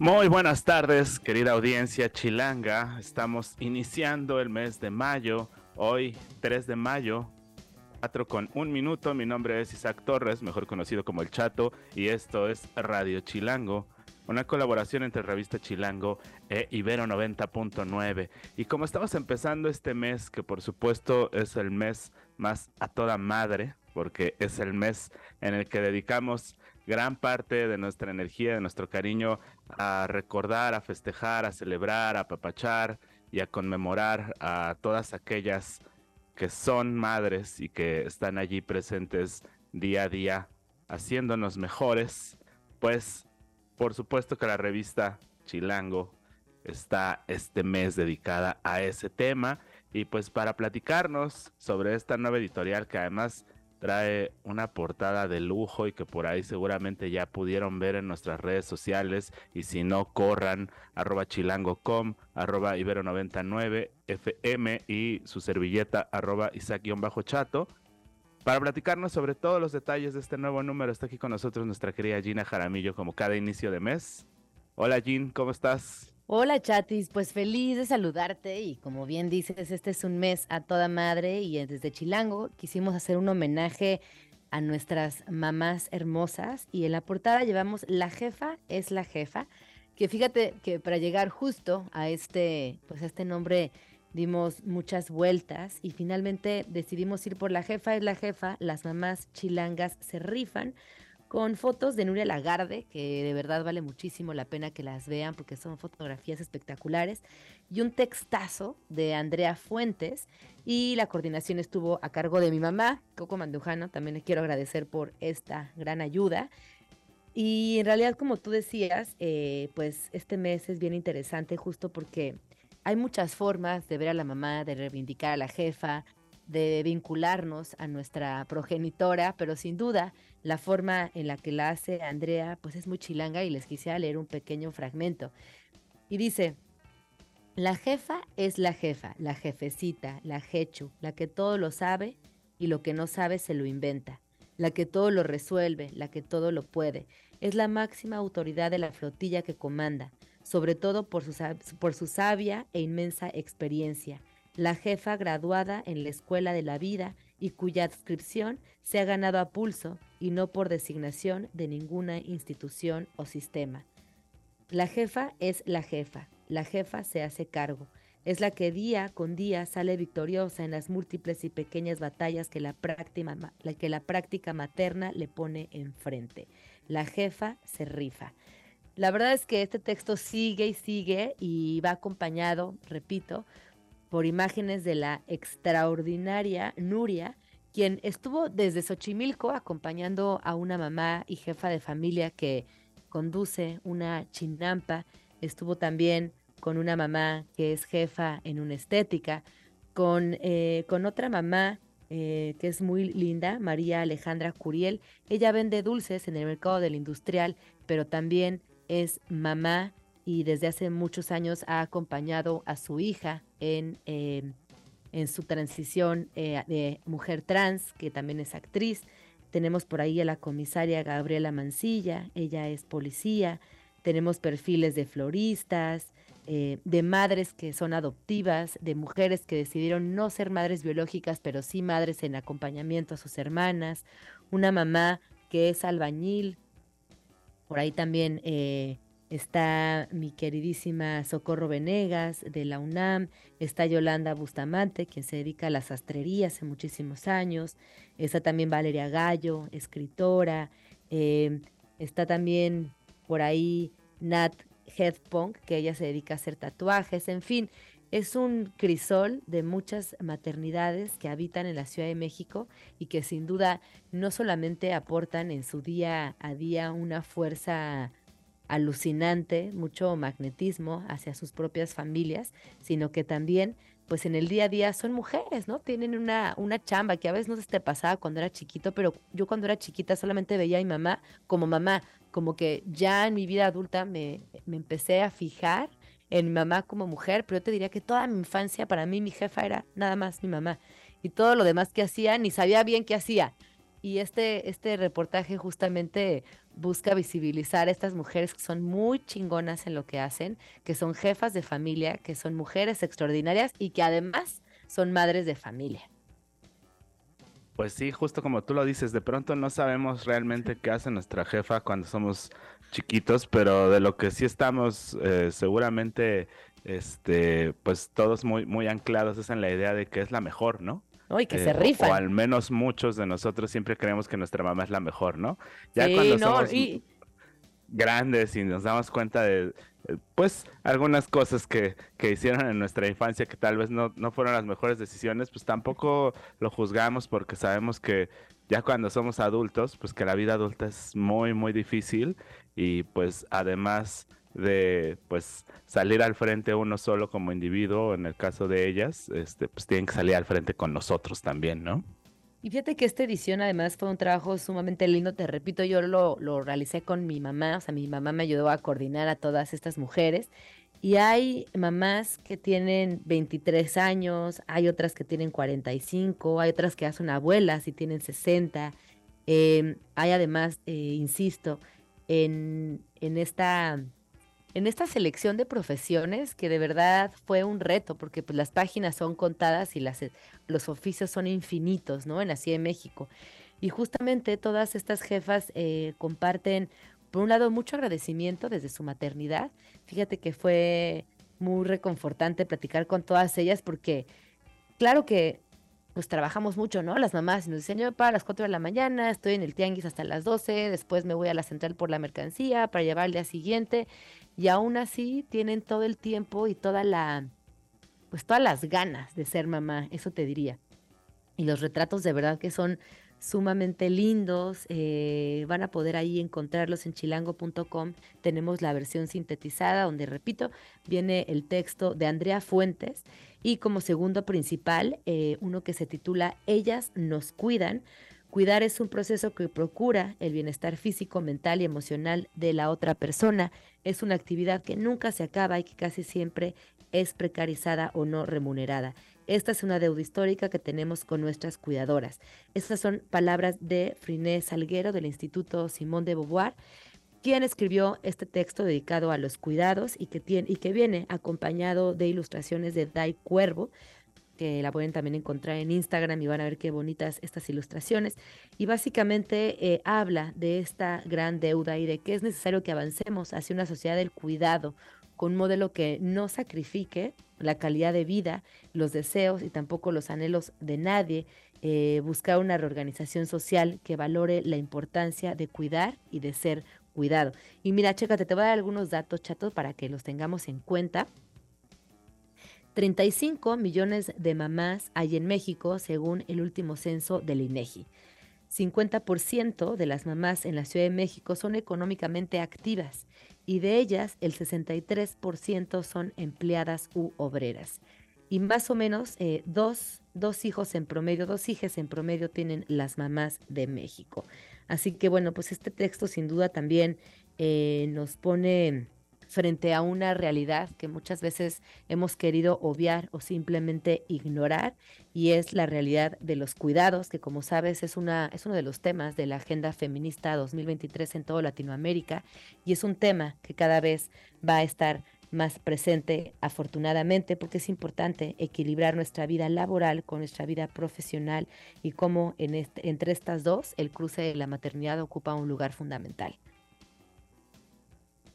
Muy buenas tardes, querida audiencia chilanga. Estamos iniciando el mes de mayo. Hoy, 3 de mayo, 4 con un minuto. Mi nombre es Isaac Torres, mejor conocido como El Chato, y esto es Radio Chilango, una colaboración entre Revista Chilango e Ibero 90.9. Y como estamos empezando este mes, que por supuesto es el mes más a toda madre, porque es el mes en el que dedicamos gran parte de nuestra energía, de nuestro cariño a recordar, a festejar, a celebrar, a apapachar y a conmemorar a todas aquellas que son madres y que están allí presentes día a día haciéndonos mejores, pues por supuesto que la revista Chilango está este mes dedicada a ese tema. Y pues para platicarnos sobre esta nueva editorial que además trae una portada de lujo y que por ahí seguramente ya pudieron ver en nuestras redes sociales y si no corran arroba chilango.com, arroba ibero99 fm y su servilleta arroba isaac-chato para platicarnos sobre todos los detalles de este nuevo número está aquí con nosotros nuestra querida Gina Jaramillo como cada inicio de mes. Hola Gin, ¿cómo estás? Hola chatis, pues feliz de saludarte y como bien dices, este es un mes a toda madre y desde Chilango quisimos hacer un homenaje a nuestras mamás hermosas y en la portada llevamos La jefa es la jefa, que fíjate que para llegar justo a este, pues a este nombre dimos muchas vueltas y finalmente decidimos ir por La jefa es la jefa, las mamás chilangas se rifan con fotos de Nuria Lagarde, que de verdad vale muchísimo la pena que las vean porque son fotografías espectaculares, y un textazo de Andrea Fuentes, y la coordinación estuvo a cargo de mi mamá, Coco Mandujano, también le quiero agradecer por esta gran ayuda. Y en realidad, como tú decías, eh, pues este mes es bien interesante justo porque hay muchas formas de ver a la mamá, de reivindicar a la jefa, de vincularnos a nuestra progenitora, pero sin duda la forma en la que la hace Andrea pues es muy chilanga y les quisiera leer un pequeño fragmento. Y dice, la jefa es la jefa, la jefecita, la jechu, la que todo lo sabe y lo que no sabe se lo inventa, la que todo lo resuelve, la que todo lo puede. Es la máxima autoridad de la flotilla que comanda, sobre todo por su, por su sabia e inmensa experiencia la jefa graduada en la Escuela de la Vida y cuya adscripción se ha ganado a pulso y no por designación de ninguna institución o sistema. La jefa es la jefa, la jefa se hace cargo, es la que día con día sale victoriosa en las múltiples y pequeñas batallas que la práctica, materna le pone enfrente. La jefa se rifa. La verdad es que este texto sigue y sigue y va acompañado, repito, por imágenes de la extraordinaria Nuria, quien estuvo desde Xochimilco acompañando a una mamá y jefa de familia que conduce una chinampa. Estuvo también con una mamá que es jefa en una estética, con, eh, con otra mamá eh, que es muy linda, María Alejandra Curiel. Ella vende dulces en el mercado del industrial, pero también es mamá y desde hace muchos años ha acompañado a su hija en, em, en su transición eh, de mujer trans, que también es actriz. Tenemos por ahí a la comisaria Gabriela Mancilla, ella es policía. Tenemos perfiles de floristas, eh, de madres que son adoptivas, de mujeres que decidieron no ser madres biológicas, pero sí madres en acompañamiento a sus hermanas. Una mamá que es albañil. Por ahí también eh, Está mi queridísima Socorro Venegas de la UNAM, está Yolanda Bustamante, quien se dedica a la sastrería hace muchísimos años, está también Valeria Gallo, escritora, em, está también por ahí Nat Headpunk, que ella se dedica a hacer tatuajes, en fin, es un crisol de muchas maternidades que habitan en la Ciudad de México y que sin duda no solamente aportan en su día a día una fuerza alucinante, mucho magnetismo hacia sus propias familias, sino que también pues en el día a día son mujeres, ¿no? Tienen una, una chamba que a veces no se te pasaba cuando era chiquito, pero yo cuando era chiquita solamente veía a mi mamá como mamá, como que ya en mi vida adulta me, me empecé a fijar en mi mamá como mujer, pero yo te diría que toda mi infancia para mí mi jefa era nada más mi mamá y todo lo demás que hacía ni sabía bien qué hacía. Y este, este reportaje justamente busca visibilizar a estas mujeres que son muy chingonas en lo que hacen, que son jefas de familia, que son mujeres extraordinarias y que además son madres de familia. Pues sí, justo como tú lo dices, de pronto no sabemos realmente qué hace nuestra jefa cuando somos chiquitos, pero de lo que sí estamos eh, seguramente, este, pues todos muy, muy anclados es en la idea de que es la mejor, ¿no? Y que se rifa. O, al menos muchos de nosotros siempre creemos que nuestra mamá es la mejor, ¿no? Ya cuando somos grandes y nos damos cuenta de, eh, pues, algunas cosas que, que, hicieron en nuestra infancia que tal vez no, no fueron las mejores decisiones, pues tampoco lo juzgamos porque sabemos que ya cuando somos adultos, pues que la vida adulta es muy, muy difícil y pues además de pues salir al frente uno solo como individuo, en el caso de ellas, este, pues tienen que salir al frente con nosotros también, ¿no? Y fíjate que esta edición además fue un trabajo sumamente lindo, te repito, yo lo, lo realicé con mi mamá, o sea, mi mamá me ayudó a coordinar a todas estas mujeres. Y hay mamás que tienen 23 años, hay otras que tienen 45, hay otras que ya son abuelas y tienen 60. Em, hay además, eh, insisto, en, en esta en esta selección de profesiones que de verdad fue un reto, porque pues, las páginas son contadas y eh, los oficios son infinitos, ¿no? En Así de México. Y justamente todas estas jefas eh, comparten, por un lado, mucho agradecimiento desde su maternidad. Fíjate que fue muy reconfortante platicar con todas ellas porque, claro que pues trabajamos mucho, ¿no? Las mamás y nos dicen, yo para las 4 de la mañana, estoy en el tianguis hasta las 12, después me voy a la central por la mercancía para llevar al día siguiente y aún así tienen todo el tiempo y toda la, pues todas las ganas de ser mamá, eso te diría. Y los retratos de verdad que son sumamente lindos, eh, van a poder ahí encontrarlos en chilango.com. Tenemos la versión sintetizada donde, repito, viene el texto de Andrea Fuentes y como segundo principal, eh, uno que se titula Ellas nos cuidan Cuidar es un proceso que procura el bienestar físico, mental y emocional de la otra persona. Es una actividad que nunca se acaba y que casi siempre es precarizada o no remunerada. Esta es una deuda histórica que tenemos con nuestras cuidadoras. Estas son palabras de Friné Salguero del Instituto Simón de Beauvoir, quien escribió este texto dedicado a los cuidados y que, tiene, y que viene acompañado de ilustraciones de Dai Cuervo, que la pueden también encontrar en Instagram y van a ver qué bonitas estas ilustraciones. Y básicamente eh, habla de esta gran deuda y de que es necesario que avancemos hacia una sociedad del cuidado, con un modelo que no sacrifique la calidad de vida, los deseos y tampoco los anhelos de nadie, eh, buscar una reorganización social que valore la importancia de cuidar y de ser cuidado. Y mira, chécate, te voy a dar algunos datos chatos para que los tengamos en cuenta. 35 millones de mamás hay en México, según el último censo del INEGI. 50% de las mamás en la Ciudad de México son económicamente activas y de ellas el 63% son empleadas u obreras. Y más o menos eh, dos, dos, hijos en promedio, dos hijas en promedio tienen las mamás de México. Así que bueno, pues este texto sin duda también eh, nos pone frente a una realidad que muchas veces hemos querido obviar o simplemente ignorar y es la realidad de los cuidados, que como sabes es, una, es uno de los temas de la Agenda Feminista 2023 en toda Latinoamérica y es un tema que cada vez va a estar más presente afortunadamente porque es importante equilibrar nuestra vida laboral con nuestra vida profesional y cómo en este, entre estas dos el cruce de la maternidad ocupa un lugar fundamental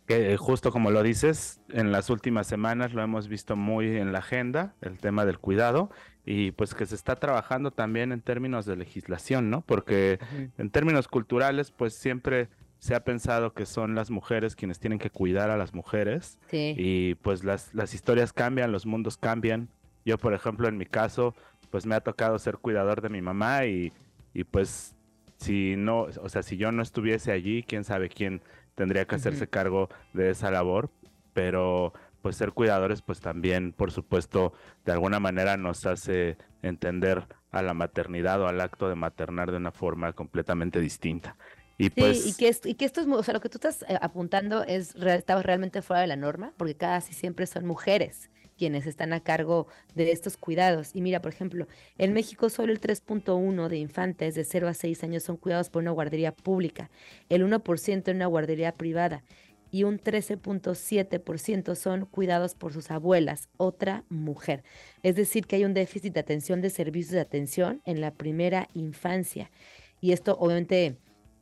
que justo como lo dices, en las últimas semanas lo hemos visto muy en la agenda, el tema del cuidado, y pues que se está trabajando también en términos de legislación, ¿no? Porque en términos culturales, pues siempre se ha pensado que son las mujeres quienes tienen que cuidar a las mujeres. Y pues las, las historias cambian, los mundos cambian. Yo, por ejemplo, en mi caso, pues me ha tocado ser cuidador de mi mamá y, y pues si no, o sea, si yo no estuviese allí, quién sabe quién tendría que hacerse cargo de esa labor, pero pues ser cuidadores pues también por supuesto de alguna manera nos hace entender a la maternidad o al acto de maternar de una forma completamente distinta. Y pues... y que, esto, y que esto es, o sea, lo que tú estás eh, apuntando es, está realmente fuera de la norma, porque casi siempre son mujeres quienes están a cargo de estos cuidados. Y mira, por ejemplo, en México solo el 3.1 de infantes de 0 a 6 años son cuidados por una guardería pública, el 1% en una guardería privada y un 13.7% son cuidados por sus abuelas, otra mujer. Es decir, que hay un déficit de atención de servicios de atención en la primera infancia. Y esto obviamente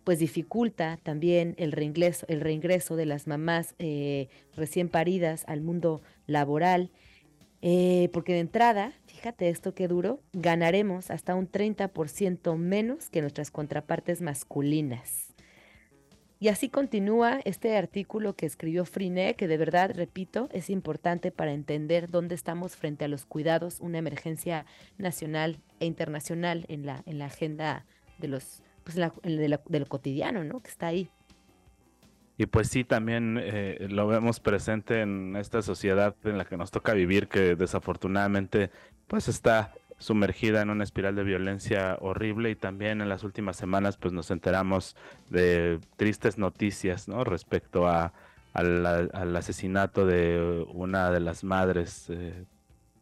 pues dificulta también el reingreso, el reingreso de las mamás eh, recién paridas al mundo laboral. Eh, porque de entrada, fíjate esto que duro, ganaremos hasta un 30% menos que nuestras contrapartes masculinas. Y así continúa este artículo que escribió Friné, que de verdad, repito, es importante para entender dónde estamos frente a los cuidados, una emergencia nacional e internacional en la, en la agenda de los, pues de, cotidiano, ¿no? Que está ahí. Y pues sí, también eh, lo vemos presente en esta sociedad en la que nos toca vivir, que desafortunadamente pues está sumergida en una espiral de violencia horrible y también en las últimas semanas pues nos enteramos de tristes noticias ¿no? respecto a, al asesinato de una de las madres eh,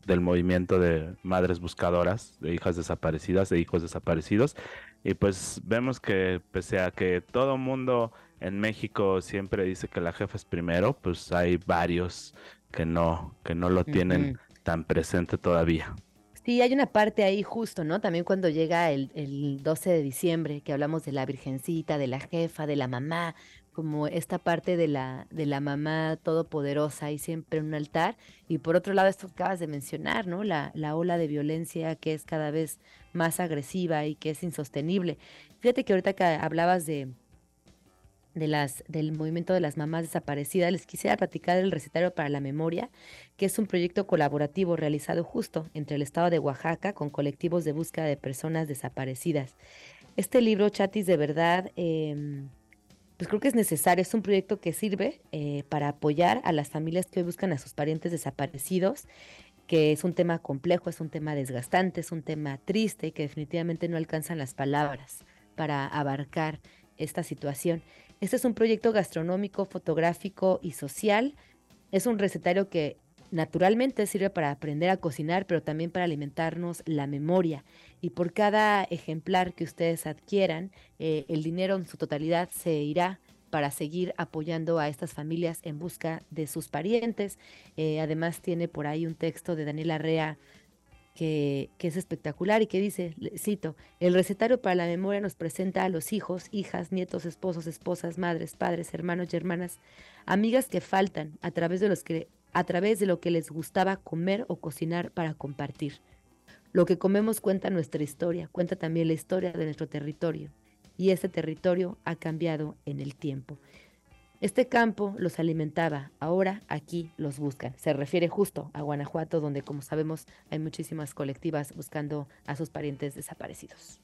del movimiento de madres buscadoras, de hijas desaparecidas, de hijos desaparecidos. Y pues vemos que pese a que todo mundo en México siempre dice que la jefa es primero, pues hay varios que no, que no lo tienen tan presente todavía. Sí, hay una parte ahí justo, ¿no? También cuando llega el, el 12 de diciembre, que hablamos de la virgencita, de la jefa, de la mamá, como esta parte de la, de la mamá todopoderosa y siempre en un altar. Y por otro lado, esto que acabas de mencionar, ¿no? La, la ola de violencia que es cada vez más agresiva y que es insostenible. Fíjate que ahorita que hablabas de, de las, del movimiento de las mamás desaparecidas, les quisiera platicar del recetario para la memoria, que es un proyecto colaborativo realizado justo entre el estado de Oaxaca con colectivos de búsqueda de personas desaparecidas. Este libro, Chatis, de verdad, em, pues creo que es necesario, es un proyecto que sirve eh, para apoyar a las familias que hoy buscan a sus parientes desaparecidos que es un tema complejo, es un tema desgastante, es un tema triste y que definitivamente no alcanzan las palabras para abarcar esta situación. Este es un proyecto gastronómico, fotográfico y social. Es un recetario que naturalmente sirve para aprender a cocinar, pero también para alimentarnos la memoria. Y por cada ejemplar que ustedes adquieran, eh, el dinero en su totalidad se irá para seguir apoyando a estas familias en busca de sus parientes. Eh, además tiene por ahí un texto de Daniela Rea que, es espectacular y que dice, cito, el recetario para la memoria nos presenta a los hijos, hijas, nietos, esposos, esposas, madres, padres, hermanos y hermanas, amigas que faltan a través de los que a través de lo que les gustaba comer o cocinar para compartir. Lo que comemos cuenta nuestra historia, cuenta también la historia de nuestro territorio, y este territorio ha cambiado en el tiempo. Este campo los alimentaba, ahora aquí los buscan. Se refiere justo a Guanajuato, donde como sabemos hay muchísimas colectivas buscando a sus parientes desaparecidos.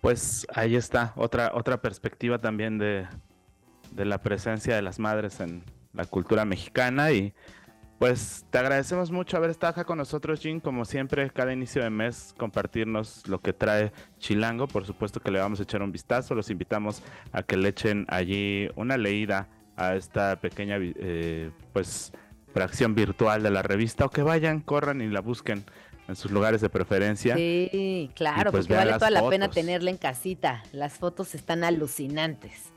Pues ahí está, otra, otra perspectiva también de, de la presencia de las madres en la cultura mexicana y pues te agradecemos mucho haber estado acá con nosotros, Jim. Como siempre, cada inicio de mes compartirnos lo que trae Chilango. Por supuesto que le vamos a echar un vistazo. Los invitamos a que le echen allí una leída a esta pequeña eh, pues fracción virtual de la revista o que vayan, corran y la busquen en sus lugares de preferencia. Sí, claro, pues porque vale toda la pena tenerla en casita. Las fotos están alucinantes.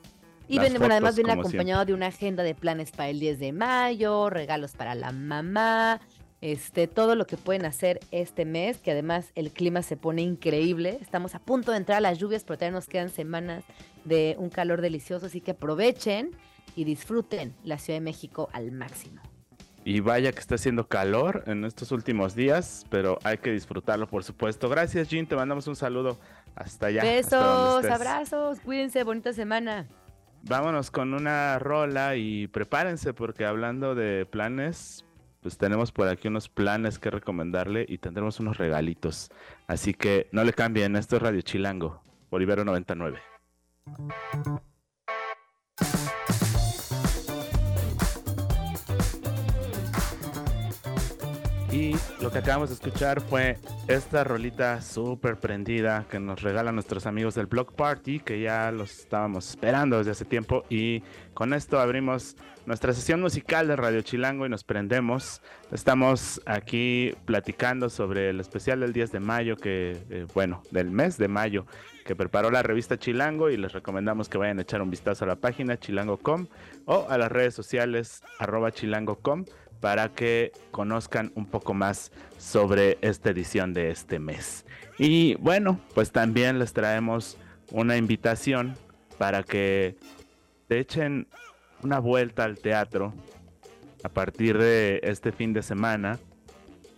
Y además viene acompañado de una agenda de planes para el 10 de mayo, regalos para la mamá, este, todo lo que pueden hacer este mes, que además el clima se pone increíble. Estamos a punto de entrar a las lluvias, pero todavía nos quedan semanas de un calor delicioso, así que aprovechen y disfruten la Ciudad de México al máximo. Y vaya que está haciendo calor en estos últimos días, pero hay que disfrutarlo, por supuesto. Gracias, Jean. Te mandamos un saludo Hasta allá. Besos, abrazos, cuídense, bonita semana. Vámonos con una rola y prepárense porque hablando de planes, pues tenemos por aquí unos planes que recomendarle y tendremos unos regalitos. Así que no le cambien, esto es Radio Chilango, Bolivero 99. Y lo que acabamos de escuchar fue esta rolita súper prendida que nos regalan nuestros amigos del Block Party, que ya los estábamos esperando desde hace tiempo. Y con esto abrimos nuestra sesión musical de Radio Chilango y nos prendemos. Estamos aquí platicando sobre el especial del 10 de mayo, que, eh, bueno, del mes de mayo, que preparó la revista Chilango y les recomendamos que vayan a echar un vistazo a la página chilango.com o a las redes sociales chilango.com para que conozcan un poco más sobre esta edición de este mes. Y bueno, pues también les traemos una invitación para que te echen una vuelta al teatro a partir de este fin de semana.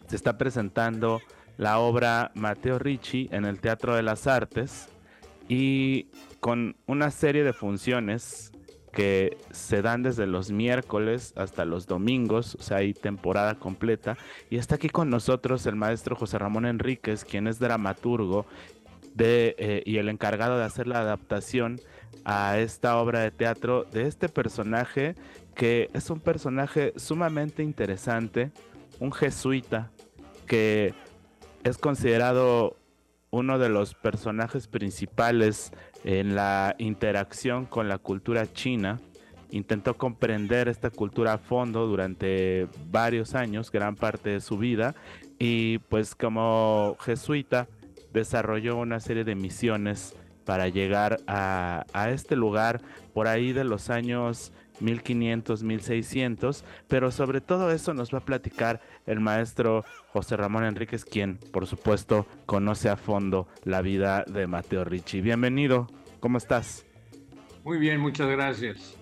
Se está presentando la obra Mateo Ricci en el Teatro de las Artes y con una serie de funciones que se dan desde los miércoles hasta los domingos, o sea, hay temporada completa. Y está aquí con nosotros el maestro José Ramón Enríquez, quien es dramaturgo de, eh, y el encargado de hacer la adaptación a esta obra de teatro de este personaje, que es un personaje sumamente interesante, un jesuita, que es considerado uno de los personajes principales en la interacción con la cultura china. Intentó comprender esta cultura a fondo durante varios años, gran parte de su vida, y pues como jesuita desarrolló una serie de misiones para llegar a, este lugar por ahí de los años 1500, 1600, pero sobre todo eso nos va a platicar el maestro José Ramón Enríquez, quien por supuesto conoce a fondo la vida de Mateo Ricci. Bienvenido, ¿cómo estás? Muy bien, muchas gracias.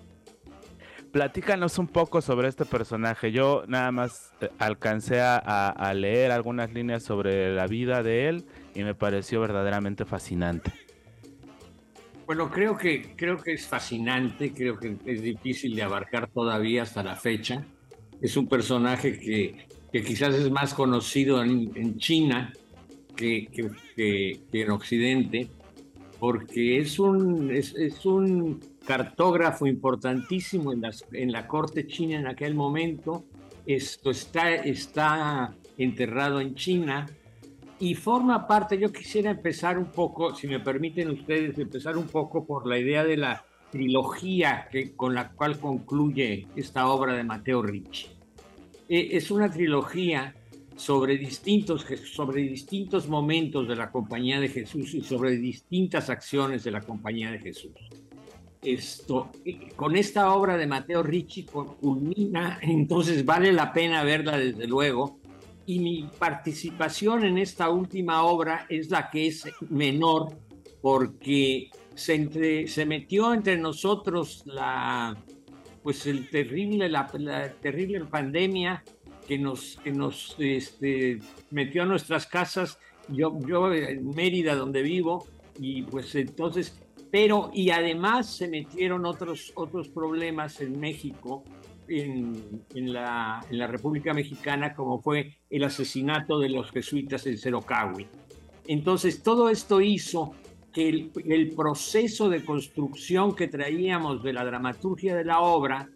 Platícanos un poco sobre este personaje. Yo nada más eh, alcancé a leer algunas líneas sobre la vida de él y me pareció verdaderamente fascinante. Bueno, creo que, creo que es fascinante, creo que es difícil de abarcar todavía hasta la fecha. Es un personaje que, que quizás es más conocido en, China que, que, en Occidente, porque es un, es, es un cartógrafo importantísimo en, las, en la corte china en aquel momento. Esto está, está enterrado en China y forma parte, yo quisiera empezar un poco, si me permiten ustedes, empezar un poco por la idea de la trilogía que, con la cual concluye esta obra de Mateo Ricci. E, es una trilogía sobre distintos, sobre distintos momentos de la compañía de Jesús y sobre distintas acciones de la compañía de Jesús. Esto, con esta obra de Mateo Ricci culmina, entonces vale la pena verla desde luego, y mi participación en esta última obra es la que es menor porque se, se metió entre nosotros la pues el terrible la, terrible pandemia que nos que nos este, metió a nuestras casas. Yo yo en Mérida donde vivo y pues entonces pero y además se metieron otros otros problemas en México en, la, en, la, República Mexicana, como fue el asesinato de los jesuitas en Cerocahui. Entonces, todo esto hizo que el, el, proceso de construcción que traíamos de la dramaturgia de la obra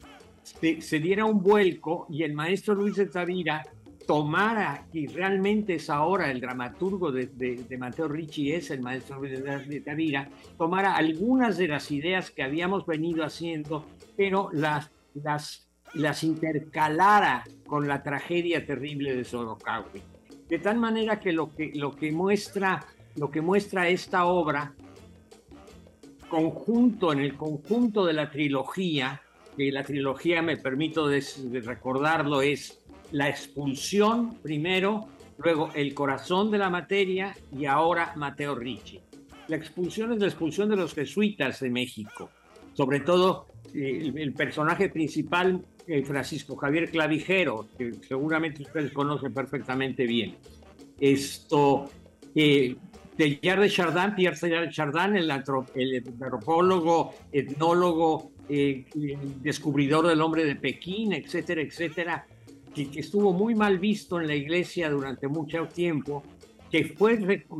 se, se diera un vuelco y el maestro Luis de Tavira tomara, y realmente es ahora el dramaturgo de, de, de, Mateo Ricci, es el maestro de Tavira, tomara algunas de las ideas que habíamos venido haciendo, pero las, las las intercalara con la tragedia terrible de Sorokawi. De tal manera que lo que, lo que, muestra, lo que muestra esta obra, conjunto, en el conjunto de la trilogía, que la trilogía, me permito recordarlo, es la expulsión primero, luego el corazón de la materia y ahora Mateo Ricci. La expulsión es la expulsión de los jesuitas de México, sobre todo eh, el, personaje principal Francisco Javier Clavijero, que seguramente ustedes conocen perfectamente bien. Esto, eh, de Chardin, Pierre de Chardin, el, antropólogo, etnólogo, eh, descubridor del hombre de Pekín, etcétera, etcétera, que, estuvo muy mal visto en la iglesia durante mucho tiempo, que fue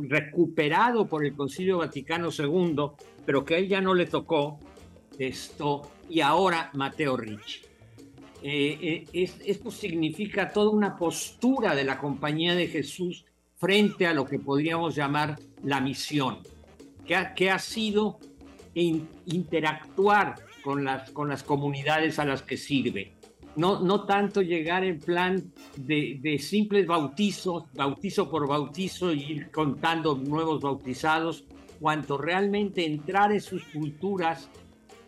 recuperado por el Concilio Vaticano II, pero que a él ya no le tocó esto, y ahora Mateo Ricci. Eh, eh, esto significa toda una postura de la Compañía de Jesús frente a lo que podríamos llamar la misión, que ha, sido interactuar con las, comunidades a las que sirve. No, no tanto llegar en plan de, de simples bautizos, bautizo por bautizo, y ir contando nuevos bautizados, cuanto realmente entrar en sus culturas,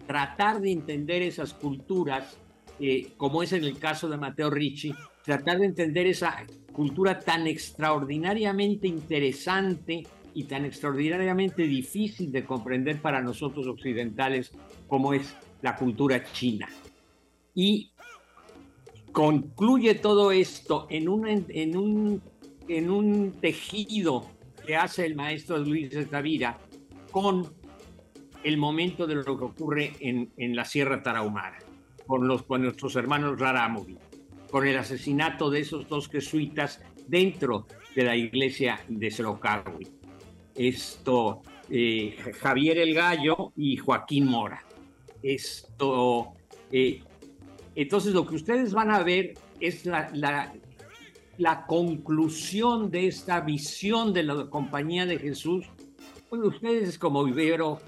tratar de entender esas culturas, eh, como es en el caso de Mateo Ricci, tratar de entender esa cultura tan extraordinariamente interesante y tan extraordinariamente difícil de comprender para nosotros occidentales como es la cultura china. Y concluye todo esto en un, tejido que hace el maestro Luis de Tavira con el momento de lo que ocurre en la Sierra Tarahumara, con, los, con nuestros hermanos Rarámuri con el asesinato de esos dos jesuitas dentro de la iglesia de Sorocagui. Esto, eh, Javier el Gallo y Joaquín Mora. Esto, eh, entonces lo que ustedes van a ver es la, la, la, conclusión de esta visión de la compañía de Jesús. Bueno, ustedes como vivero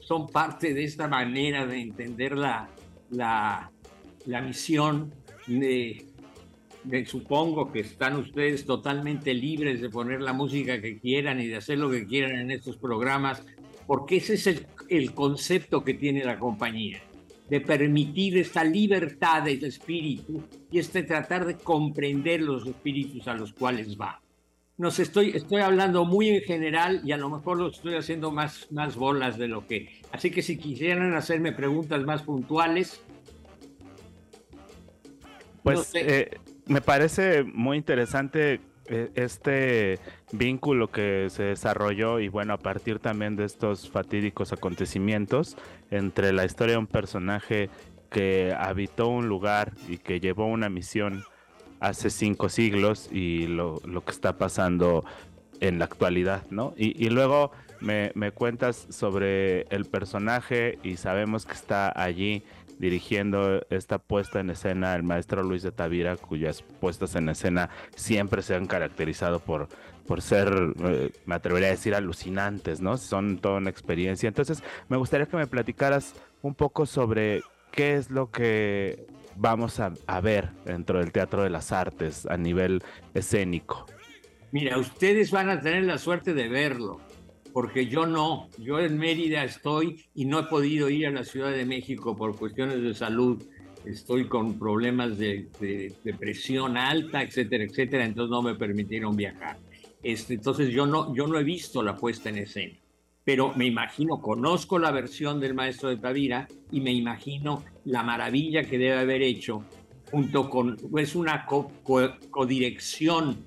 son parte de esta manera de entender la, la, la misión me, supongo que están ustedes totalmente libres de poner la música que quieran y de hacer lo que quieran en estos programas, porque ese es el, el concepto que tiene la compañía, de permitir esta libertad del espíritu y este tratar de comprender los espíritus a los cuales va. No sé, estoy, estoy hablando muy en general y a lo mejor lo estoy haciendo más, más bolas de lo que. Así que si quisieran hacerme preguntas más puntuales, pues eh, me parece muy interesante eh, este vínculo que se desarrolló y bueno, a partir también de estos fatídicos acontecimientos entre la historia de un personaje que habitó un lugar y que llevó una misión hace cinco siglos y lo, que está pasando en la actualidad, ¿no? Y, luego me, me, cuentas sobre el personaje y sabemos que está allí dirigiendo esta puesta en escena el maestro Luis de Tavira, cuyas puestas en escena siempre se han caracterizado por, por ser, eh, me atrevería a decir, alucinantes, ¿no? Son toda una experiencia. Entonces, me gustaría que me platicaras un poco sobre qué es lo que vamos a, ver dentro del Teatro de las Artes a nivel escénico. Mira, ustedes van a tener la suerte de verlo porque yo no, yo en Mérida estoy y no he podido ir a la Ciudad de México por cuestiones de salud, estoy con problemas de, presión alta, etcétera, etcétera, entonces no me permitieron viajar. Este, entonces yo no, yo no he visto la puesta en escena, pero me imagino, conozco la versión del maestro de Tavira y me imagino la maravilla que debe haber hecho junto con, es una codirección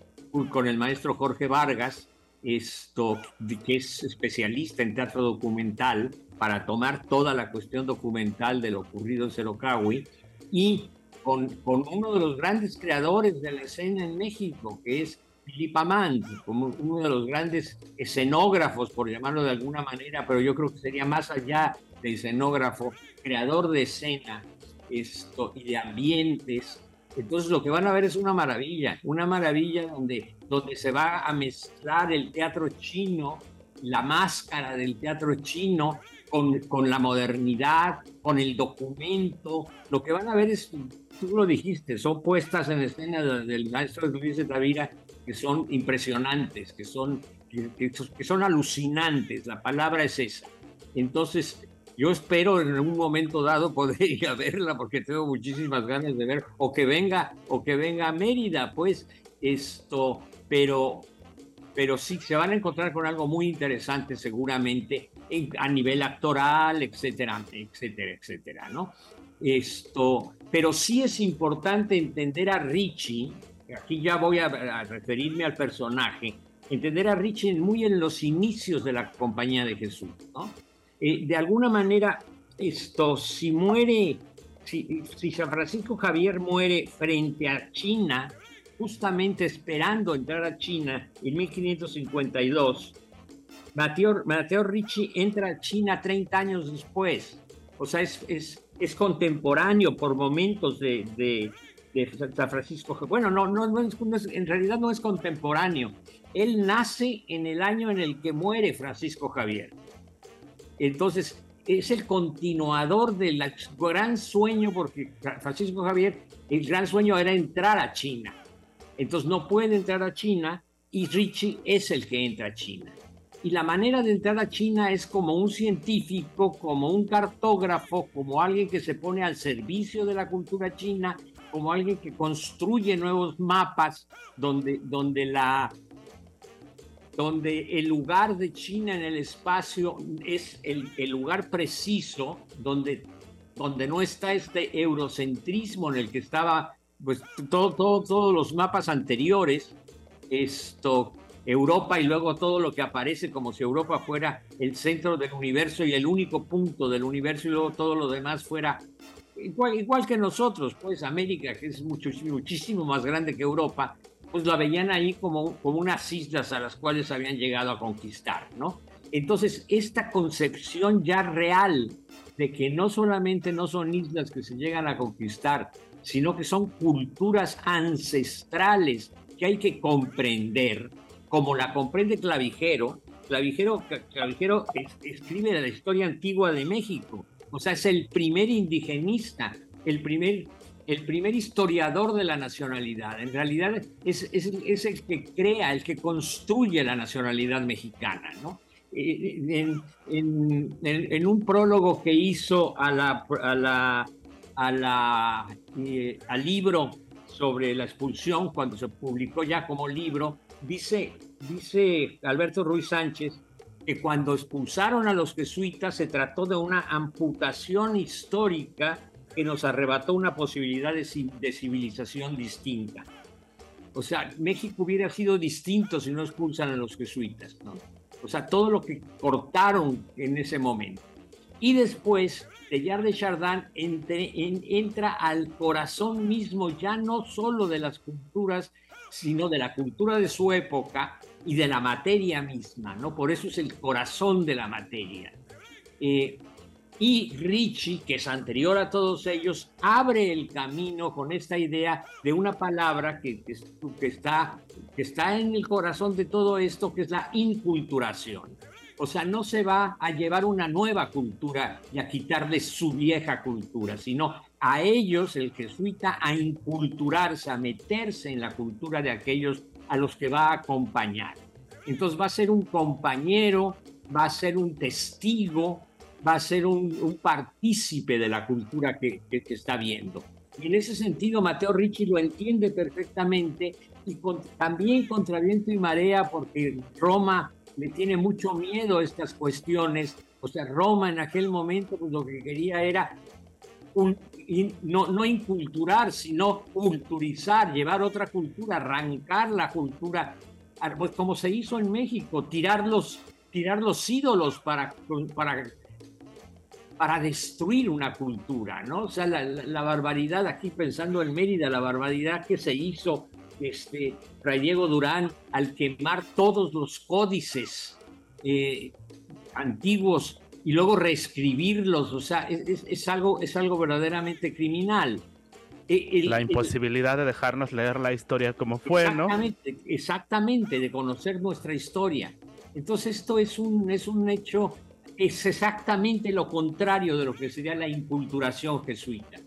con el maestro Jorge Vargas, esto, que es especialista en teatro documental, para tomar toda la cuestión documental de lo ocurrido en Cerocahui, y con, con, uno de los grandes creadores de la escena en México, que es Philip Amand, como uno de los grandes escenógrafos, por llamarlo de alguna manera, pero yo creo que sería más allá de escenógrafo, creador de escena esto, y de ambientes. Entonces lo que van a ver es una maravilla, una maravilla donde donde se va a mezclar el teatro chino, la máscara del teatro chino, con, con, la modernidad, con el documento. Lo que van a ver es, tú lo dijiste, son puestas en escena del maestro Luis de Tavira que son impresionantes, que son, que, son alucinantes, la palabra es esa. Entonces, yo espero en un momento dado poder ir a verla porque tengo muchísimas ganas de ver, o que venga, o que venga a Mérida, pues esto, pero, pero sí se van a encontrar con algo muy interesante seguramente a nivel actoral, etcétera, etcétera, etcétera, ¿no? Esto, pero sí es importante entender a Richie, aquí ya voy a, referirme al personaje, entender a Richie muy en los inicios de la Compañía de Jesús, ¿no? Eh, de alguna manera, esto, si muere, si, si San Francisco Javier muere frente a China, justamente esperando entrar a China en 1552, Mateo, Mateo Ricci entra a China 30 años después. O sea, es, es, es contemporáneo por momentos de, de, San Francisco. Bueno, no, no, no, es, en realidad no es contemporáneo. Él nace en el año en el que muere Francisco Javier. Entonces, es el continuador del gran sueño, porque Francisco Javier, el gran sueño era entrar a China. Entonces no puede entrar a China y Richie es el que entra a China. Y la manera de entrar a China es como un científico, como un cartógrafo, como alguien que se pone al servicio de la cultura china, como alguien que construye nuevos mapas donde, donde, la, donde el lugar de China en el espacio es el, el lugar preciso, donde, donde no está este eurocentrismo en el que estaba pues todo, todo, todos los mapas anteriores, esto, Europa y luego todo lo que aparece como si Europa fuera el centro del universo y el único punto del universo y luego todo lo demás fuera igual, igual que nosotros, pues América, que es mucho, muchísimo más grande que Europa, pues la veían ahí como, como unas islas a las cuales habían llegado a conquistar, ¿no? Entonces, esta concepción ya real de que no solamente no son islas que se llegan a conquistar, sino que son culturas ancestrales que hay que comprender, como la comprende Clavijero. Clavijero, Clavijero escribe la historia antigua de México, o sea, es el primer indigenista, el primer, el primer historiador de la nacionalidad. En realidad es, es, el que crea, el que construye la nacionalidad mexicana, ¿no? Eh, en, en, un prólogo que hizo a la, a la a la, eh, al libro sobre la expulsión, cuando se publicó ya como libro, dice, dice Alberto Ruiz Sánchez que cuando expulsaron a los jesuitas se trató de una amputación histórica que nos arrebató una posibilidad de, civilización distinta. O sea, México hubiera sido distinto si no expulsan a los jesuitas, ¿no? O sea, todo lo que cortaron en ese momento. Y después Teilhard de Chardin entra al corazón mismo, ya no solo de las culturas, sino de la cultura de su época y de la materia misma, ¿no? Por eso es el corazón de la materia. Eh, y Ricci, que es anterior a todos ellos, abre el camino con esta idea de una palabra que, que, está, que está en el corazón de todo esto, que es la inculturación. O sea, no se va a llevar una nueva cultura y a quitarles su vieja cultura, sino a ellos, el jesuita, a inculturarse, a meterse en la cultura de aquellos a los que va a acompañar. Entonces va a ser un compañero, va a ser un testigo, va a ser un, partícipe de la cultura que, está viendo. Y en ese sentido, Mateo Ricci lo entiende perfectamente y también contra viento y marea, porque Roma le tiene mucho miedo a estas cuestiones. O sea, Roma en aquel momento pues, lo que quería era un, no, no inculturar, sino culturizar, llevar otra cultura, arrancar la cultura, pues como se hizo en México, tirar los, tirar los ídolos para, para, para destruir una cultura, ¿no? O sea, la, la barbaridad, aquí pensando en Mérida, la barbaridad que se hizo este, Fray Diego Durán al quemar todos los códices eh, antiguos y luego reescribirlos, o sea, es, algo, es algo verdaderamente criminal. E, la imposibilidad de dejarnos leer la historia como fue, exactamente, ¿no? Exactamente, de conocer nuestra historia. Entonces esto es un, es un hecho, es exactamente lo contrario de lo que sería la inculturación jesuita.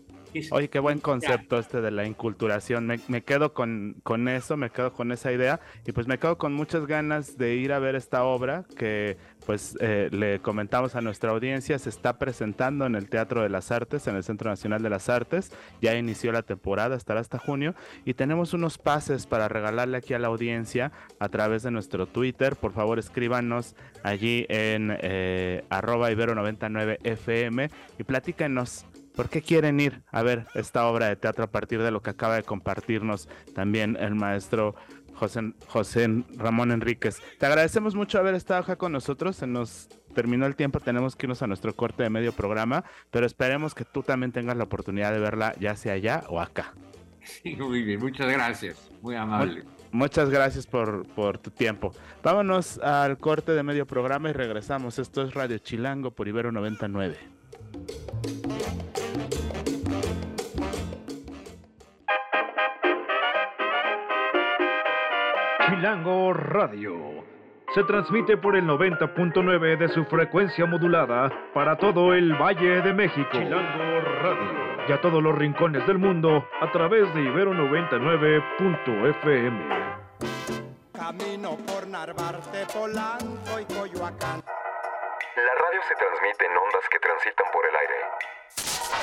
Oye, qué buen concepto este de la inculturación. Me, quedo con, con, eso, me quedo con esa idea y pues me quedo con muchas ganas de ir a ver esta obra que pues eh, le comentamos a nuestra audiencia, se está presentando en el Teatro de las Artes, en el Centro Nacional de las Artes. Ya inició la temporada, estará hasta junio y tenemos unos pases para regalarle aquí a la audiencia a través de nuestro Twitter. Por favor, escríbanos allí en eh, arroba ibero99fm y platícanos ¿Por qué quieren ir a ver esta obra de teatro a partir de lo que acaba de compartirnos también el maestro José, José Ramón Enríquez. Te agradecemos mucho haber estado acá con nosotros. Se nos terminó el tiempo, tenemos que irnos a nuestro corte de medio programa, pero esperemos que tú también tengas la oportunidad de verla ya sea allá o acá. Sí, muy bien, muchas gracias, muy amable. Muchas gracias por, por, tu tiempo. Vámonos al corte de medio programa y regresamos. Esto es Radio Chilango por Ibero 99. Chilango Radio. Se transmite por el 90.9 de su frecuencia modulada para todo el Valle de México. Chilango Radio. Y a todos los rincones del mundo a través de Ibero 99.fm. Camino por Narvarte, Polanco y Coyoacán. La radio se transmite en ondas que transitan por el aire.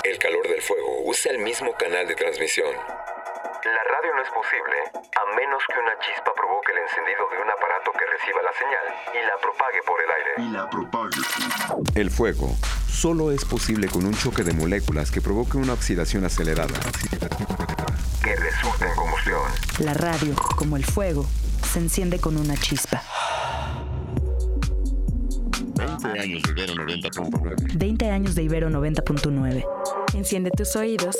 El calor del fuego usa el mismo canal de transmisión. La radio no es posible a menos que una chispa provoque el encendido de un aparato que reciba la señal y la propague por el aire. Y la propague. El fuego solo es posible con un choque de moléculas que provoque una oxidación acelerada. Que resulta en combustión. La radio, como el fuego, se enciende con una chispa. 20 años de Ibero 90.9. 20 años de Ibero 90.9. Enciende tus oídos.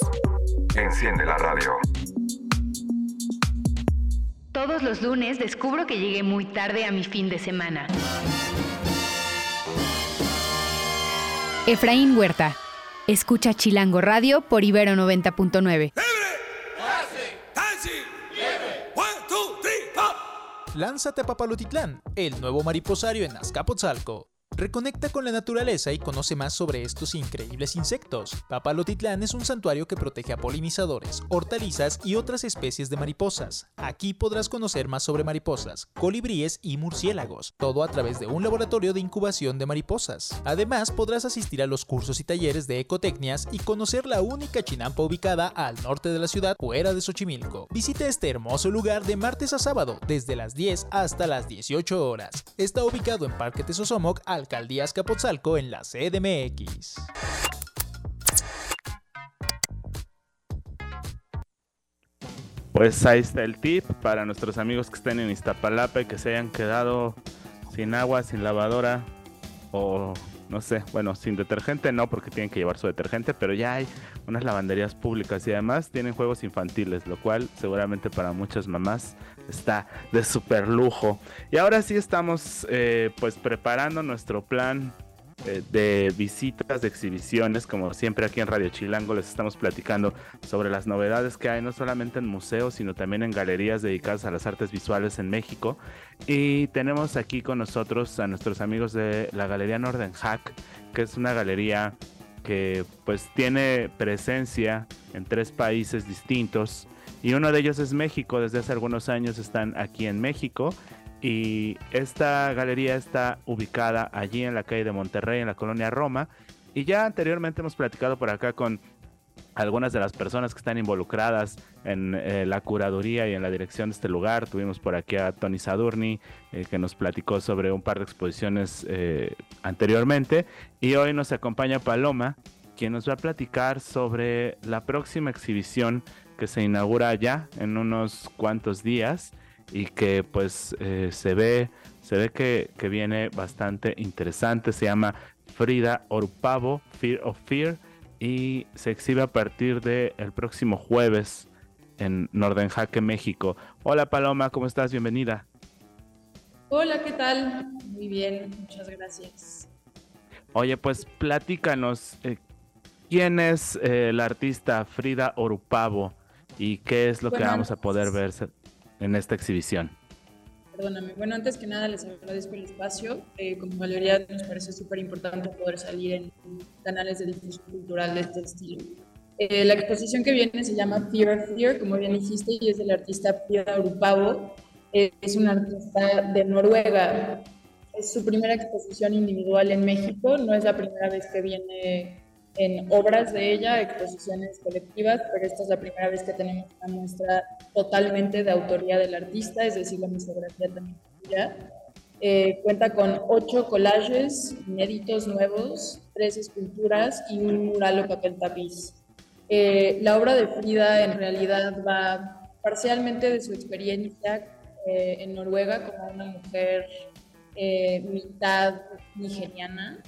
Enciende la radio. Todos los lunes descubro que llegué muy tarde a mi fin de semana. Efraín Huerta. Escucha Chilango Radio por Ibero 90.9. Lánzate a Papalotitlán, el nuevo mariposario en Azcapotzalco. Reconecta con la naturaleza y conoce más sobre estos increíbles insectos. Papalotitlán es un santuario que protege a polinizadores, hortalizas y otras especies de mariposas. Aquí podrás conocer más sobre mariposas, colibríes y murciélagos, todo a través de un laboratorio de incubación de mariposas. Además, podrás asistir a los cursos y talleres de ecotecnias y conocer la única chinampa ubicada al norte de la ciudad, fuera de Xochimilco. Visita este hermoso lugar de martes a sábado, desde las 10 hasta las 18 horas. Está ubicado en Parque Tesosomoc, Alcaldía Azcapotzalco en la CDMX. Pues ahí está el tip para nuestros amigos que estén en Iztapalapa y que se hayan quedado sin agua, sin lavadora o no sé, bueno, sin detergente no porque tienen que llevar su detergente, pero ya hay unas lavanderías públicas y además tienen juegos infantiles, lo cual seguramente para muchas mamás está de super lujo. Y ahora sí estamos eh, pues preparando nuestro plan eh, de visitas, de exhibiciones, como siempre aquí en Radio Chilango les estamos platicando sobre las novedades que hay no solamente en museos, sino también en galerías dedicadas a las artes visuales en México. Y tenemos aquí con nosotros a nuestros amigos de la Galería Norden Hack, que es una galería que pues tiene presencia en tres países distintos. Y uno de ellos es México, desde hace algunos años están aquí en México y esta galería está ubicada allí en la calle de Monterrey, en la colonia Roma. Y ya anteriormente hemos platicado por acá con algunas de las personas que están involucradas en eh, la curaduría y en la dirección de este lugar. Tuvimos por aquí a Tony Sadurni, eh, que nos platicó sobre un par de exposiciones eh, anteriormente. Y hoy nos acompaña Paloma, quien nos va a platicar sobre la próxima exhibición que se inaugura ya en unos cuantos días y que pues eh, se ve se ve que, que, viene bastante interesante se llama Frida Orupavo Fear of Fear y se exhibe a partir del el próximo jueves en Nordenjaque, México. Hola Paloma, ¿cómo estás? Bienvenida. Hola, ¿qué tal? Muy bien, muchas gracias. Oye, pues platícanos, eh, ¿quién es eh, la artista Frida Orupavo y qué es lo bueno, que vamos a poder ver en esta exhibición? Perdóname. Bueno, antes que nada les agradezco el espacio. Eh, como galería nos parece súper importante poder salir en canales de difusión cultural de este estilo. Eh, la exposición que viene se llama Fear of Fear, como bien dijiste, y es del artista Frida Orupavo. Eh, es un artista de Noruega. Es su primera exposición individual en México. No es la primera vez que viene en obras de ella, exposiciones colectivas, pero esta es la primera vez que tenemos una muestra totalmente de autoría del artista, es decir, la museografía también ya. Eh, cuenta con ocho collages inéditos nuevos, tres esculturas y un mural o papel tapiz. Eh, la obra de Frida en realidad va parcialmente de su experiencia eh, en Noruega como una mujer eh, mitad nigeriana.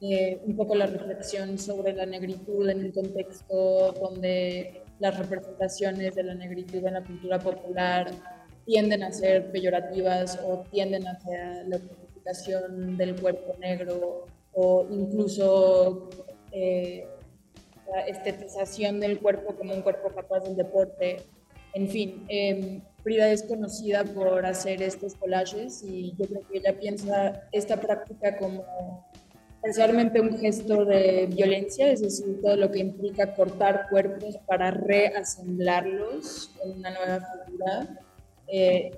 Eh, un poco la reflexión sobre la negritud en un contexto donde las representaciones de la negritud en la cultura popular tienden a ser peyorativas o tienden hacia la objetificación del cuerpo negro o incluso la estetización del cuerpo como un cuerpo capaz del deporte. En fin, eh, Frida es conocida por hacer estos collages y yo creo que ella piensa esta práctica como principalmente un gesto de violencia, es decir, todo lo que implica cortar cuerpos para reasemblarlos en una nueva figura, eh,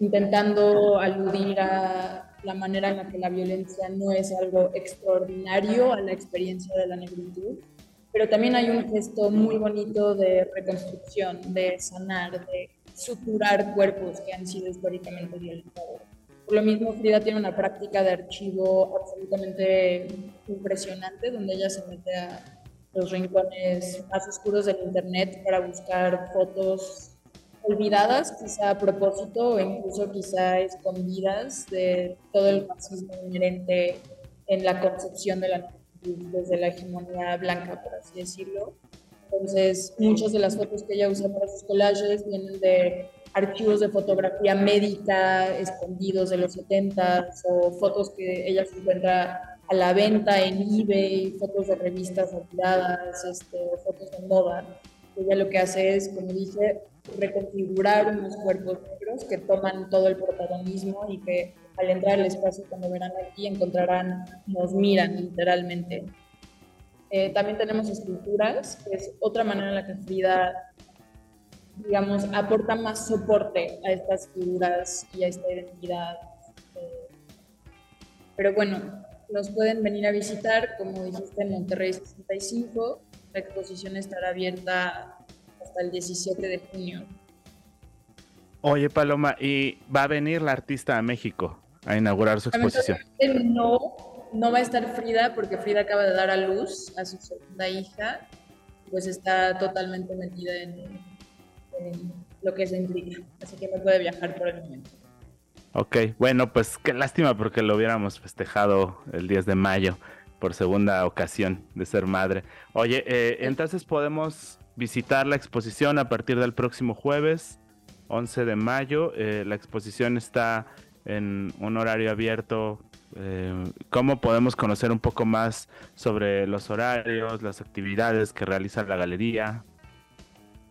intentando aludir a la manera en la que la violencia no es algo extraordinario a la experiencia de la negritud, pero también hay un gesto muy bonito de reconstrucción, de sanar, de suturar cuerpos que han sido históricamente violentados. Por lo mismo, Frida tiene una práctica de archivo absolutamente impresionante, donde ella se mete a los rincones más oscuros del Internet para buscar fotos olvidadas, quizá a propósito o incluso quizá escondidas de todo el racismo inherente en la concepción de la desde la hegemonía blanca, por así decirlo. Entonces, muchas de las fotos que ella usa para sus collages vienen de archivos de fotografía médica escondidos de los 70 o fotos que ella se encuentra a la venta en eBay, fotos de revistas olvidadas, este, fotos de moda. Ella lo que hace es, como dije, reconfigurar unos cuerpos negros que toman todo el protagonismo y que al entrar al espacio cuando verán aquí encontrarán, nos miran literalmente. Eh, también tenemos esculturas, que es otra manera en la que Frida, digamos, aporta más soporte a estas figuras y a esta identidad. Eh, pero bueno, nos pueden venir a visitar, como dijiste, en Monterrey 65. La exposición estará abierta hasta el 17 de junio. Oye, Paloma, ¿y va a venir la artista a México? a inaugurar su exposición. No, no va a estar Frida porque Frida acaba de dar a luz a su segunda hija, pues está totalmente metida en, lo que se implica, así que no puede viajar por el momento. Ok, bueno, pues qué lástima porque lo hubiéramos festejado el 10 de mayo por segunda ocasión de ser madre. Oye, eh, entonces podemos visitar la exposición a partir del próximo jueves, 11 de mayo. Eh, la exposición está en un horario abierto. Eh, ¿Cómo podemos conocer un poco más sobre los horarios, las actividades que realiza la galería?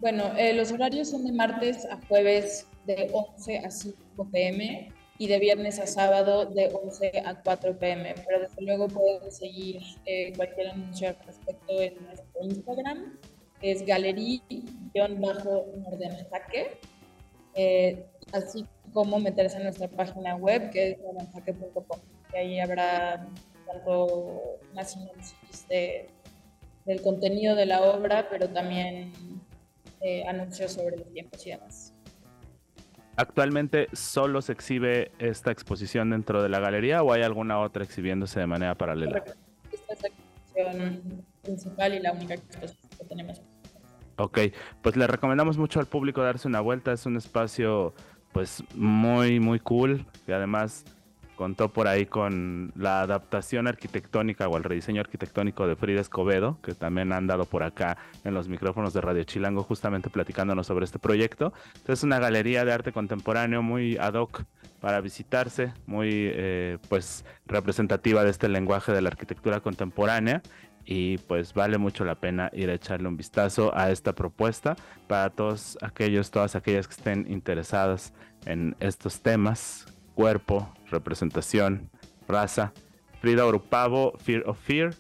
Bueno, eh, los horarios son de martes a jueves de 11 a 5 pm y de viernes a sábado de 11 a 4 pm. Pero desde luego pueden seguir eh, cualquier anuncio al respecto en nuestro Instagram, es galería-nordenjaque. Eh, así cómo meterse en nuestra página web, que es avanzaque.com. Y ahí habrá tanto una sinopsis del contenido de la obra, pero también eh, anuncios sobre los tiempos y demás. ¿Actualmente solo se exhibe esta exposición dentro de la galería o hay alguna otra exhibiéndose de manera paralela? Esta es la exposición principal y la única exposición que tenemos. Ok, pues le recomendamos mucho al público darse una vuelta, es un espacio pues muy, muy cool. Y además contó por ahí con la adaptación arquitectónica o el rediseño arquitectónico de Frida Escobedo, que también han dado por acá en los micrófonos de Radio Chilango, justamente platicándonos sobre este proyecto. Entonces, es una galería de arte contemporáneo muy ad hoc para visitarse, muy eh, pues representativa de este lenguaje de la arquitectura contemporánea y pues vale mucho la pena ir a echarle un vistazo a esta propuesta para todos aquellos, todas aquellas que estén interesadas en estos temas, cuerpo, representación, raza. Frida Orupavo, Fear of Fear.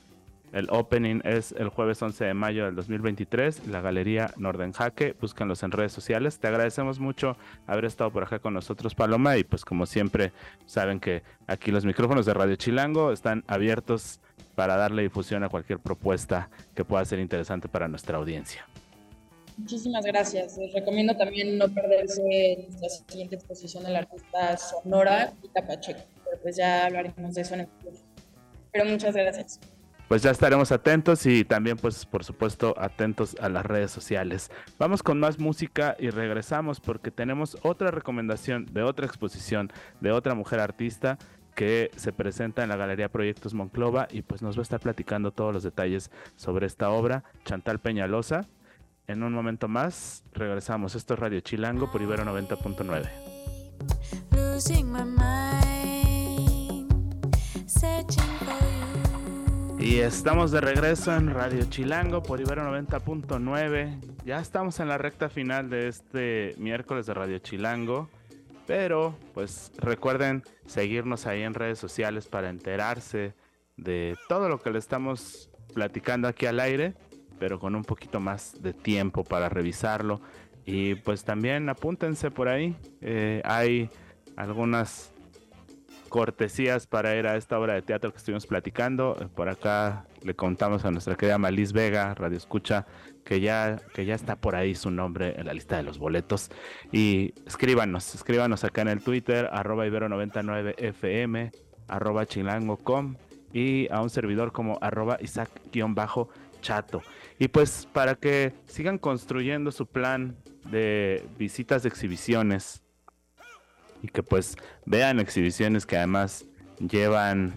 El opening es el jueves 11 de mayo del 2023, la Galería Norden Jaque. Búscanlos en redes sociales. Te agradecemos mucho haber estado por acá con nosotros, Paloma. Y pues como siempre, saben que aquí los micrófonos de Radio Chilango están abiertos para darle difusión a cualquier propuesta que pueda ser interesante para nuestra audiencia. Muchísimas gracias. Les recomiendo también no perderse la siguiente exposición del artista Sonora y Pacheco, pero pues ya hablaremos de eso en el futuro. Pero muchas gracias. pues ya estaremos atentos y también pues por supuesto atentos a las redes sociales. Vamos con más música y regresamos porque tenemos otra recomendación de otra exposición de otra mujer artista que se presenta en la Galería Proyectos Monclova y pues nos va a estar platicando todos los detalles sobre esta obra, Chantal Peñalosa. En un momento más regresamos. Esto es Radio Chilango por Ibero 90.9. Y estamos de regreso en Radio Chilango por Ibero 90.9. Ya estamos en la recta final de este miércoles de Radio Chilango. Pero pues recuerden seguirnos ahí en redes sociales para enterarse de todo lo que le estamos platicando aquí al aire, pero con un poquito más de tiempo para revisarlo. Y pues también apúntense por ahí. Eh, hay algunas cortesías para ir a esta obra de teatro que estuvimos platicando. Eh, por acá le contamos a nuestra querida Malis Vega, Radio Escucha, que ya, que ya está por ahí su nombre en la lista de los boletos. Y escríbanos, escríbanos acá en el Twitter, arroba ibero99fm, arroba chilango.com y a un servidor como arroba isaac-chato. Y pues para que sigan construyendo su plan de visitas de exhibiciones y que pues vean exhibiciones que además llevan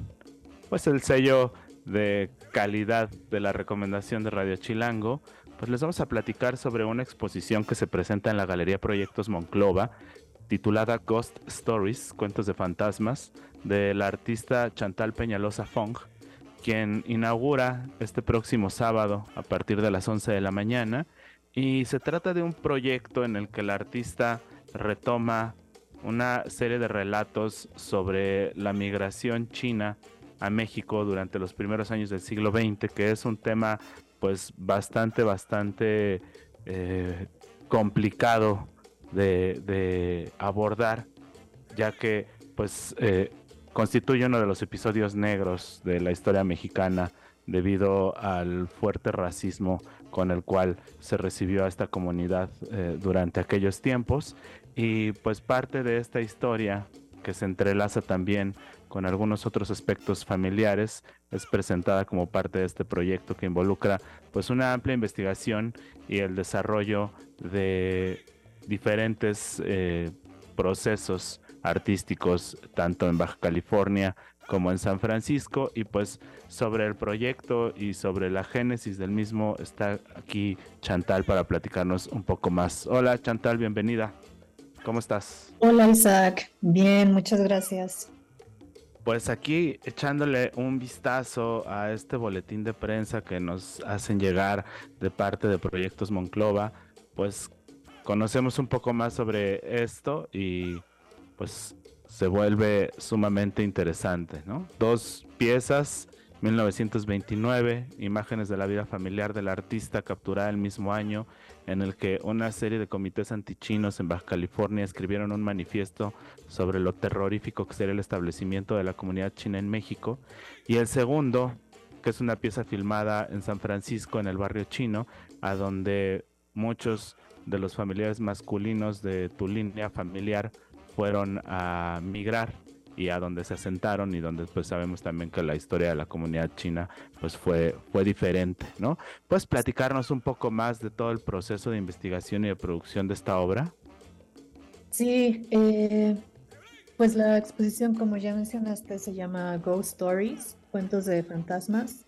pues el sello de calidad de la recomendación de Radio Chilango, pues les vamos a platicar sobre una exposición que se presenta en la Galería Proyectos Monclova, titulada Ghost Stories, Cuentos de Fantasmas, de la artista Chantal Peñalosa Fong, quien inaugura este próximo sábado a partir de las 11 de la mañana. Y se trata de un proyecto en el que la artista retoma una serie de relatos sobre la migración china a México durante los primeros años del siglo XX, que es un tema pues bastante, bastante eh, complicado de, abordar, ya que pues eh, constituye uno de los episodios negros de la historia mexicana debido al fuerte racismo con el cual se recibió a esta comunidad eh, durante aquellos tiempos. Y pues parte de esta historia que se entrelaza también con algunos otros aspectos familiares es presentada como parte de este proyecto que involucra pues una amplia investigación y el desarrollo de diferentes eh, procesos artísticos tanto en Baja California como en San Francisco y pues sobre el proyecto y sobre la génesis del mismo está aquí Chantal para platicarnos un poco más. Hola Chantal, bienvenida. ¿Cómo estás? Hola Isaac, bien, muchas gracias. Pues aquí echándole un vistazo a este boletín de prensa que nos hacen llegar de parte de Proyectos Monclova, pues conocemos un poco más sobre esto y pues se vuelve sumamente interesante, ¿no? Dos piezas 1929, imágenes de la vida familiar del artista capturada el mismo año, en el que una serie de comités antichinos en Baja California escribieron un manifiesto sobre lo terrorífico que sería el establecimiento de la comunidad china en México. Y el segundo, que es una pieza filmada en San Francisco, en el barrio chino, a donde muchos de los familiares masculinos de tu línea familiar fueron a migrar y a donde se asentaron y donde pues sabemos también que la historia de la comunidad china pues fue, fue diferente, ¿no? ¿Puedes platicarnos un poco más de todo el proceso de investigación y de producción de esta obra? Sí, eh, pues la exposición como ya mencionaste se llama Ghost Stories, Cuentos de Fantasmas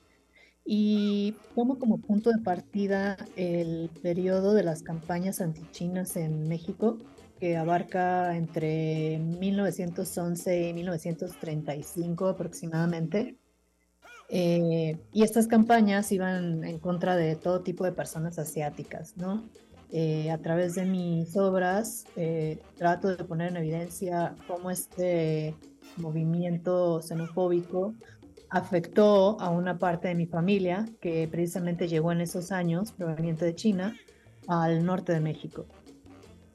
y tomo como punto de partida el periodo de las campañas antichinas en México que abarca entre 1911 y 1935 aproximadamente. Eh, y estas campañas iban en contra de todo tipo de personas asiáticas, ¿no? Eh, a través de mis obras eh, trato de poner en evidencia cómo este movimiento xenofóbico afectó a una parte de mi familia que precisamente llegó en esos años, proveniente de China, al norte de México.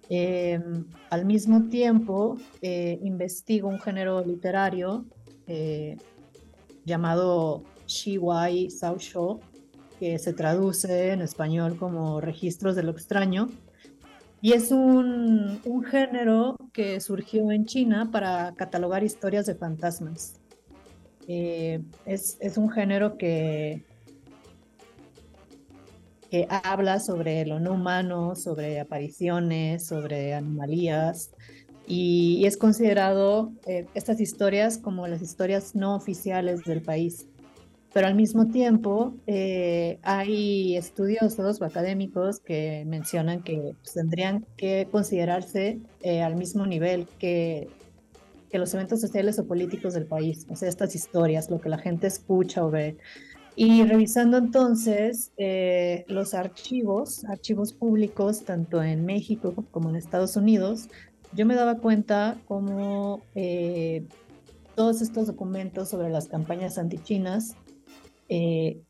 Em, al mismo tiempo, eh, investigo un género literario eh, llamado Shiwai Sao Shou, que se traduce en español como Registros de lo Extraño. Y es un, un género que surgió en China para catalogar historias de fantasmas. Eh, es, es, un género que, que habla sobre lo no humano, sobre apariciones, sobre anomalías, y, es considerado eh, estas historias como las historias no oficiales del país. Pero al mismo tiempo eh, hay estudiosos o académicos que mencionan que pues, tendrían que considerarse eh, al mismo nivel que, que los eventos sociales o políticos del país, o sea, estas historias, lo que la gente escucha o ve. Y revisando entonces los archivos, archivos públicos, tanto en México como en Estados Unidos, yo me daba cuenta cómo eh, todos estos documentos sobre las campañas antichinas eh,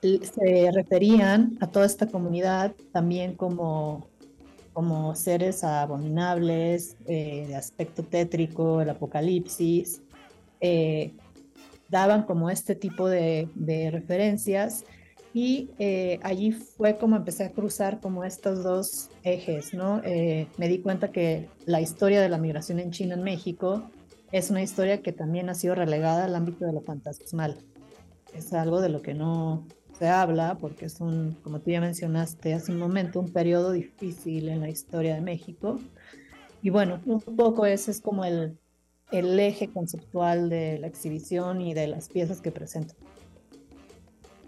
se referían a toda esta comunidad también como, como seres abominables, eh, de aspecto tétrico, el apocalipsis, daban como este tipo de, de referencias y eh, allí fue como empecé a cruzar como estos dos ejes, ¿no? Eh, me di cuenta que la historia de la migración en China, en México, es una historia que también ha sido relegada al ámbito de lo fantasmal. Es algo de lo que no se habla porque es un, como tú ya mencionaste hace un momento, un periodo difícil en la historia de México. Y bueno, un poco ese es como el, el eje conceptual de la exhibición y de las piezas que presento.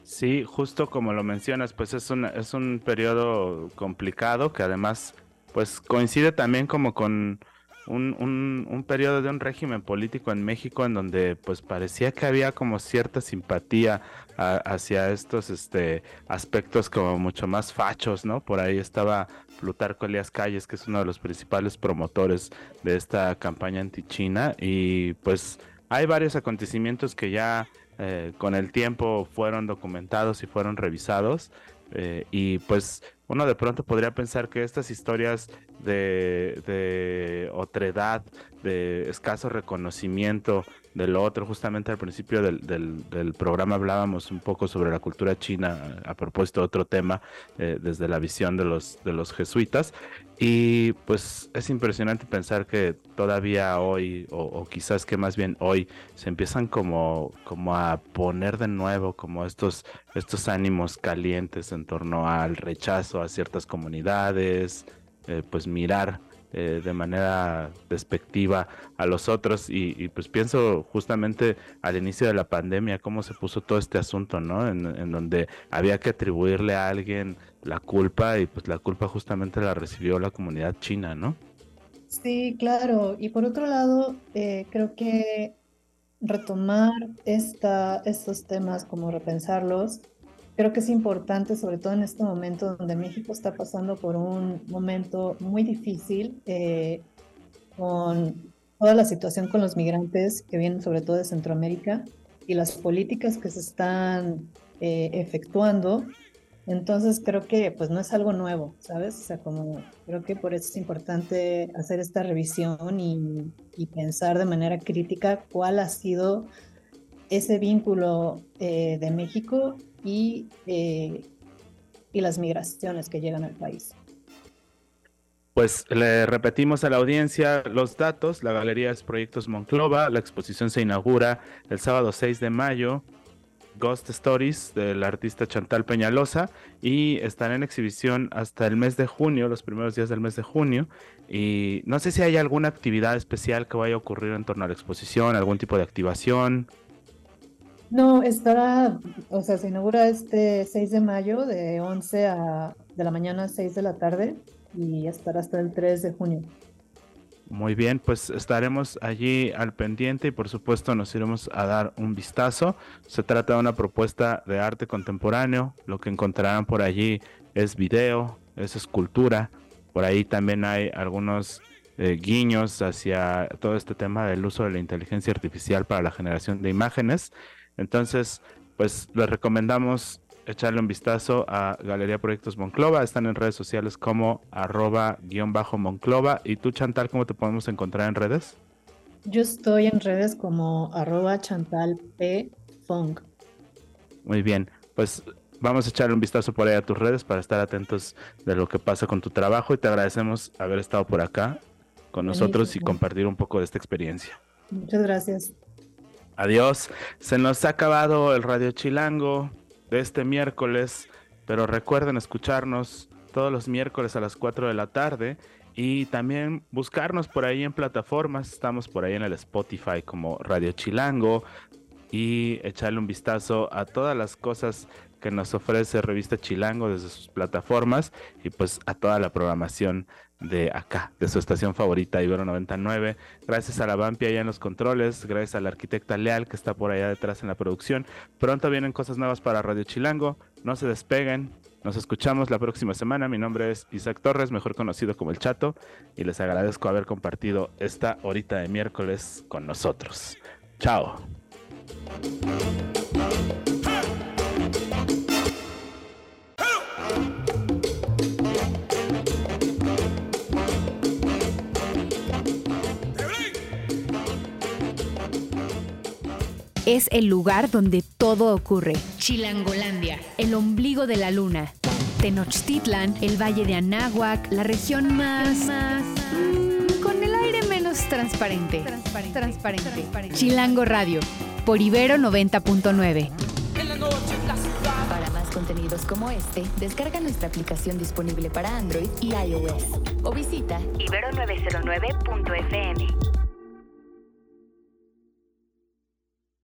Sí, justo como lo mencionas, pues es un, es un periodo complicado que además pues coincide también como con un, un, un, periodo de un régimen político en México en donde pues parecía que había como cierta simpatía hacia estos este aspectos como mucho más fachos, ¿no? Por ahí estaba Plutarco Elías Calles, que es uno de los principales promotores de esta campaña anti-China y pues hay varios acontecimientos que ya eh, con el tiempo fueron documentados y fueron revisados. Eh, y pues uno de pronto podría pensar que estas historias de, de otredad, de escaso reconocimiento del otro, justamente al principio del, del, programa hablábamos un poco sobre la cultura china a propósito de otro tema eh, desde la visión de los, de los jesuitas y pues es impresionante pensar que todavía hoy, o, quizás que más bien hoy, se empiezan como, como a poner de nuevo como estos, estos ánimos calientes en torno al rechazo a ciertas comunidades, eh, pues mirar eh, de manera despectiva a los otros y, pues pienso justamente al inicio de la pandemia cómo se puso todo este asunto, ¿no? En, donde había que atribuirle a alguien la culpa y pues la culpa justamente la recibió la comunidad china, ¿no? Sí, claro. Y por otro lado, eh, creo que retomar esta, estos temas, como repensarlos, Creo que es importante, sobre todo en este momento donde México está pasando por un momento muy difícil eh, con toda la situación con los migrantes que vienen sobre todo de Centroamérica y las políticas que se están eh, efectuando. Entonces creo que pues no es algo nuevo, ¿sabes? O sea, como creo que por eso es importante hacer esta revisión y, pensar de manera crítica cuál ha sido ese vínculo eh, de México y, eh, y las migraciones que llegan al país. Pues le repetimos a la audiencia los datos. La galería es Proyectos Monclova. La exposición se inaugura el sábado 6 de mayo. Ghost Stories del artista Chantal Peñalosa y estará en exhibición hasta el mes de junio, los primeros días del mes de junio. Y no sé si hay alguna actividad especial que vaya a ocurrir en torno a la exposición, algún tipo de activación. No, estará, o sea, se inaugura este 6 de mayo de 11 a, de la mañana a 6 de la tarde y estará hasta el 3 de junio. Muy bien, pues estaremos allí al pendiente y por supuesto nos iremos a dar un vistazo. Se trata de una propuesta de arte contemporáneo. Lo que encontrarán por allí es video, es escultura. Por ahí también hay algunos eh, guiños hacia todo este tema del uso de la inteligencia artificial para la generación de imágenes. Entonces, pues les recomendamos echarle un vistazo a Galería Proyectos Monclova. Están en redes sociales como arroba guion bajo Monclova. ¿Y tú, Chantal, cómo te podemos encontrar en redes? Yo estoy en redes como arroba Chantal P. Fong. Muy bien, pues vamos a echarle un vistazo por ahí a tus redes para estar atentos de lo que pasa con tu trabajo y te agradecemos haber estado por acá con nosotros y compartir un poco de esta experiencia. Muchas gracias. Adiós. Se nos ha acabado el Radio Chilango de este miércoles, pero recuerden escucharnos todos los miércoles a las 4 de la tarde y también buscarnos por ahí en plataformas. Estamos por ahí en el Spotify como Radio Chilango y echarle un vistazo a todas las cosas que nos ofrece Revista Chilango desde sus plataformas y pues a toda la programación de acá, de su estación favorita, Ibero 99. Gracias a la Vampia allá en los controles, gracias a la arquitecta Leal que está por allá detrás en la producción. Pronto vienen cosas nuevas para Radio Chilango, no se despeguen. Nos escuchamos la próxima semana. Mi nombre es Isaac Torres, mejor conocido como El Chato, y les agradezco haber compartido esta horita de miércoles con nosotros. Chao. Es el lugar donde todo ocurre. Chilangolandia, el ombligo de la luna. Tenochtitlan, el valle de Anáhuac, la región más... Mm, con el aire menos transparente. Transparente. transparente. Chilango Radio, por Ibero 90.9. Para más contenidos como este, descarga nuestra aplicación disponible para Android y iOS o visita ibero909.fm.